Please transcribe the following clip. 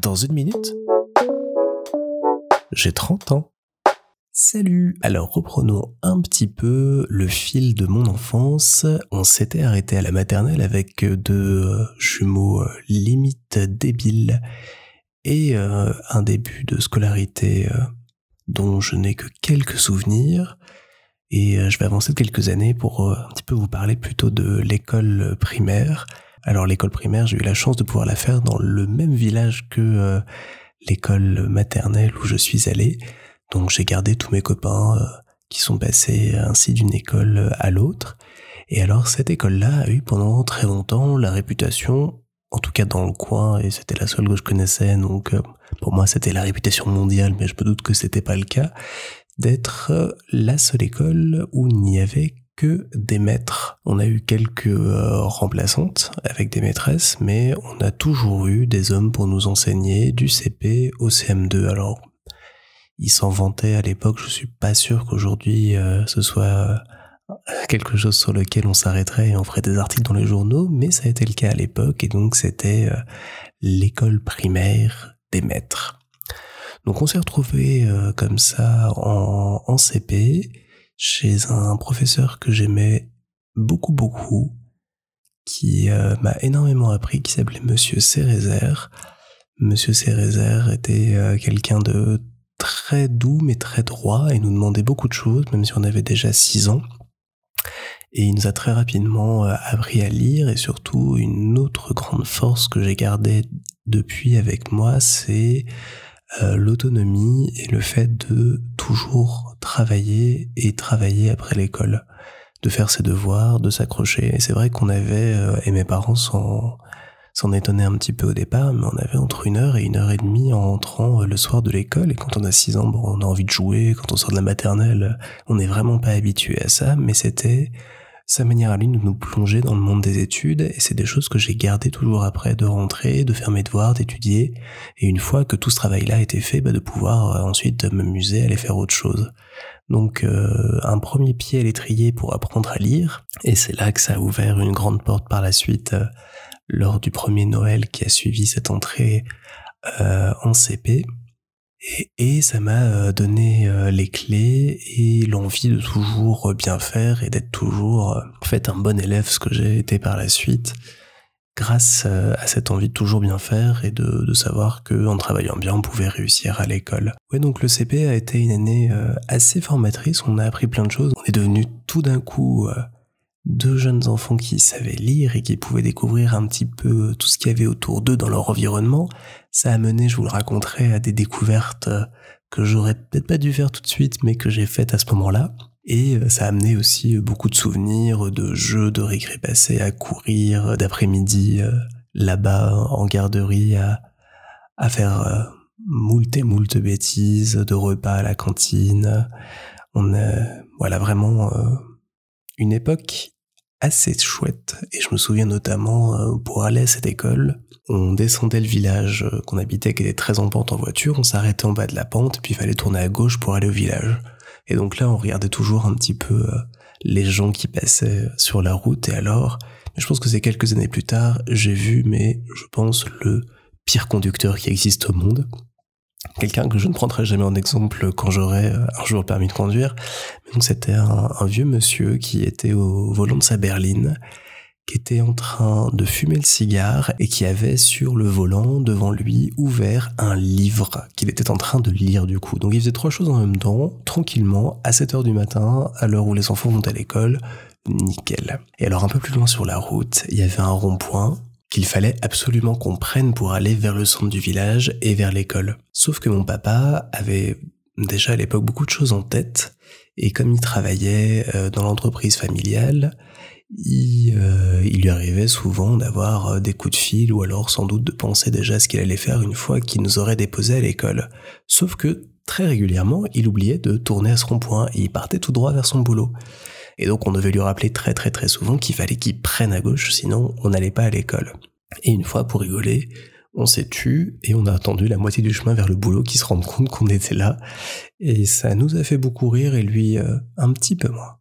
Dans une minute, j'ai 30 ans. Salut Alors reprenons un petit peu le fil de mon enfance. On s'était arrêté à la maternelle avec deux jumeaux limite débiles et euh, un début de scolarité euh, dont je n'ai que quelques souvenirs. Et euh, je vais avancer de quelques années pour un petit peu vous parler plutôt de l'école primaire. Alors l'école primaire, j'ai eu la chance de pouvoir la faire dans le même village que l'école maternelle où je suis allé. Donc j'ai gardé tous mes copains qui sont passés ainsi d'une école à l'autre. Et alors cette école-là a eu pendant très longtemps la réputation en tout cas dans le coin, et c'était la seule que je connaissais, donc euh, pour moi c'était la réputation mondiale, mais je me doute que c'était pas le cas, d'être euh, la seule école où il n'y avait que des maîtres. On a eu quelques euh, remplaçantes avec des maîtresses, mais on a toujours eu des hommes pour nous enseigner du CP au CM2. Alors, ils s'en vantaient à l'époque, je suis pas sûr qu'aujourd'hui ce soit quelque chose sur lequel on s'arrêterait et on ferait des articles dans les journaux, mais ça a été le cas à l'époque et donc c'était euh, l'école primaire des maîtres. Donc on s'est retrouvé euh, comme ça en, CP chez un professeur que j'aimais beaucoup beaucoup, qui euh, m'a énormément appris, qui s'appelait Monsieur Cérézer. Monsieur Cérézer était quelqu'un de très doux mais très droit et nous demandait beaucoup de choses, même si on avait déjà six ans. Et il nous a très rapidement euh, appris à lire et surtout une autre grande force que j'ai gardée depuis avec moi, c'est euh, l'autonomie et le fait de toujours travailler et travailler après l'école, de faire ses devoirs, de s'accrocher. Et c'est vrai qu'on avait, euh, et mes parents s'en, s'en étonnaient un petit peu au départ, mais on avait entre une heure et une heure et demie en rentrant le soir de l'école. Et quand on a six ans, bon, on a envie de jouer. Quand on sort de la maternelle, on n'est vraiment pas habitué à ça, mais c'était sa manière à lui de nous plonger dans le monde des études, et c'est des choses que j'ai gardées toujours après, de rentrer, de faire mes devoirs, d'étudier, et une fois que tout ce travail-là a été fait, bah, de pouvoir euh, ensuite m'amuser à aller faire autre chose. Donc euh, un premier pied à l'étrier pour apprendre à lire, et c'est là que ça a ouvert une grande porte par la suite euh, lors du premier Noël qui a suivi cette entrée en CP. Et, ça m'a euh, donné euh, les clés et l'envie de toujours bien faire et d'être toujours euh, fait un bon élève, ce que j'ai été par la suite, grâce à cette envie de toujours bien faire et de, de savoir que en travaillant bien, on pouvait réussir à l'école. Ouais, donc le CP a été une année assez formatrice. On a appris plein de choses. On est devenu tout d'un coup deux jeunes enfants qui savaient lire et qui pouvaient découvrir un petit peu tout ce qu'il y avait autour d'eux dans leur environnement, ça a mené, je vous le raconterai, à des découvertes que j'aurais peut-être pas dû faire tout de suite, mais que j'ai faites à ce moment-là. Et euh, ça a amené aussi beaucoup de souvenirs de jeux de récré passés à courir d'après-midi euh, là-bas en garderie à, à faire euh, moult et moult bêtises, de repas à la cantine. On voilà, vraiment une époque assez chouette. Et je me souviens notamment, pour aller à cette école, on descendait le village euh, qu'on habitait, qui était très en pente en voiture, on s'arrêtait en bas de la pente, puis il fallait tourner à gauche pour aller au village. Et donc là, on regardait toujours un petit peu euh, les gens qui passaient sur la route, et alors, je pense que c'est quelques années plus tard, j'ai vu, mais je pense, le pire conducteur qui existe au monde quelqu'un que je ne prendrai jamais en exemple quand j'aurai euh, un jour permis de conduire. Donc c'était un, vieux monsieur qui était au volant de sa berline, qui était en train de fumer le cigare et qui avait sur le volant devant lui ouvert un livre qu'il était en train de lire du coup. Donc il faisait trois choses en même temps, tranquillement, à 7 heures du matin, à l'heure où les enfants vont à l'école, nickel. Et alors un peu plus loin sur la route, il y avait un rond-point qu'il fallait absolument qu'on prenne pour aller vers le centre du village et vers l'école. Sauf que mon papa avait déjà à l'époque beaucoup de choses en tête, et comme il travaillait euh, dans l'entreprise familiale, il, euh, il, lui arrivait souvent d'avoir euh, des coups de fil ou alors sans doute de penser déjà ce qu'il allait faire une fois qu'il nous aurait déposés à l'école. Sauf que très régulièrement, il oubliait de tourner à ce rond-point et il partait tout droit vers son boulot. Et donc on devait lui rappeler très très très souvent qu'il fallait qu'il prenne à gauche, sinon on n'allait pas à l'école. Et une fois, pour rigoler, on s'est tu et on a attendu la moitié du chemin vers le boulot qui se rende compte qu'on était là. Et ça nous a fait beaucoup rire et lui euh, un petit peu moins.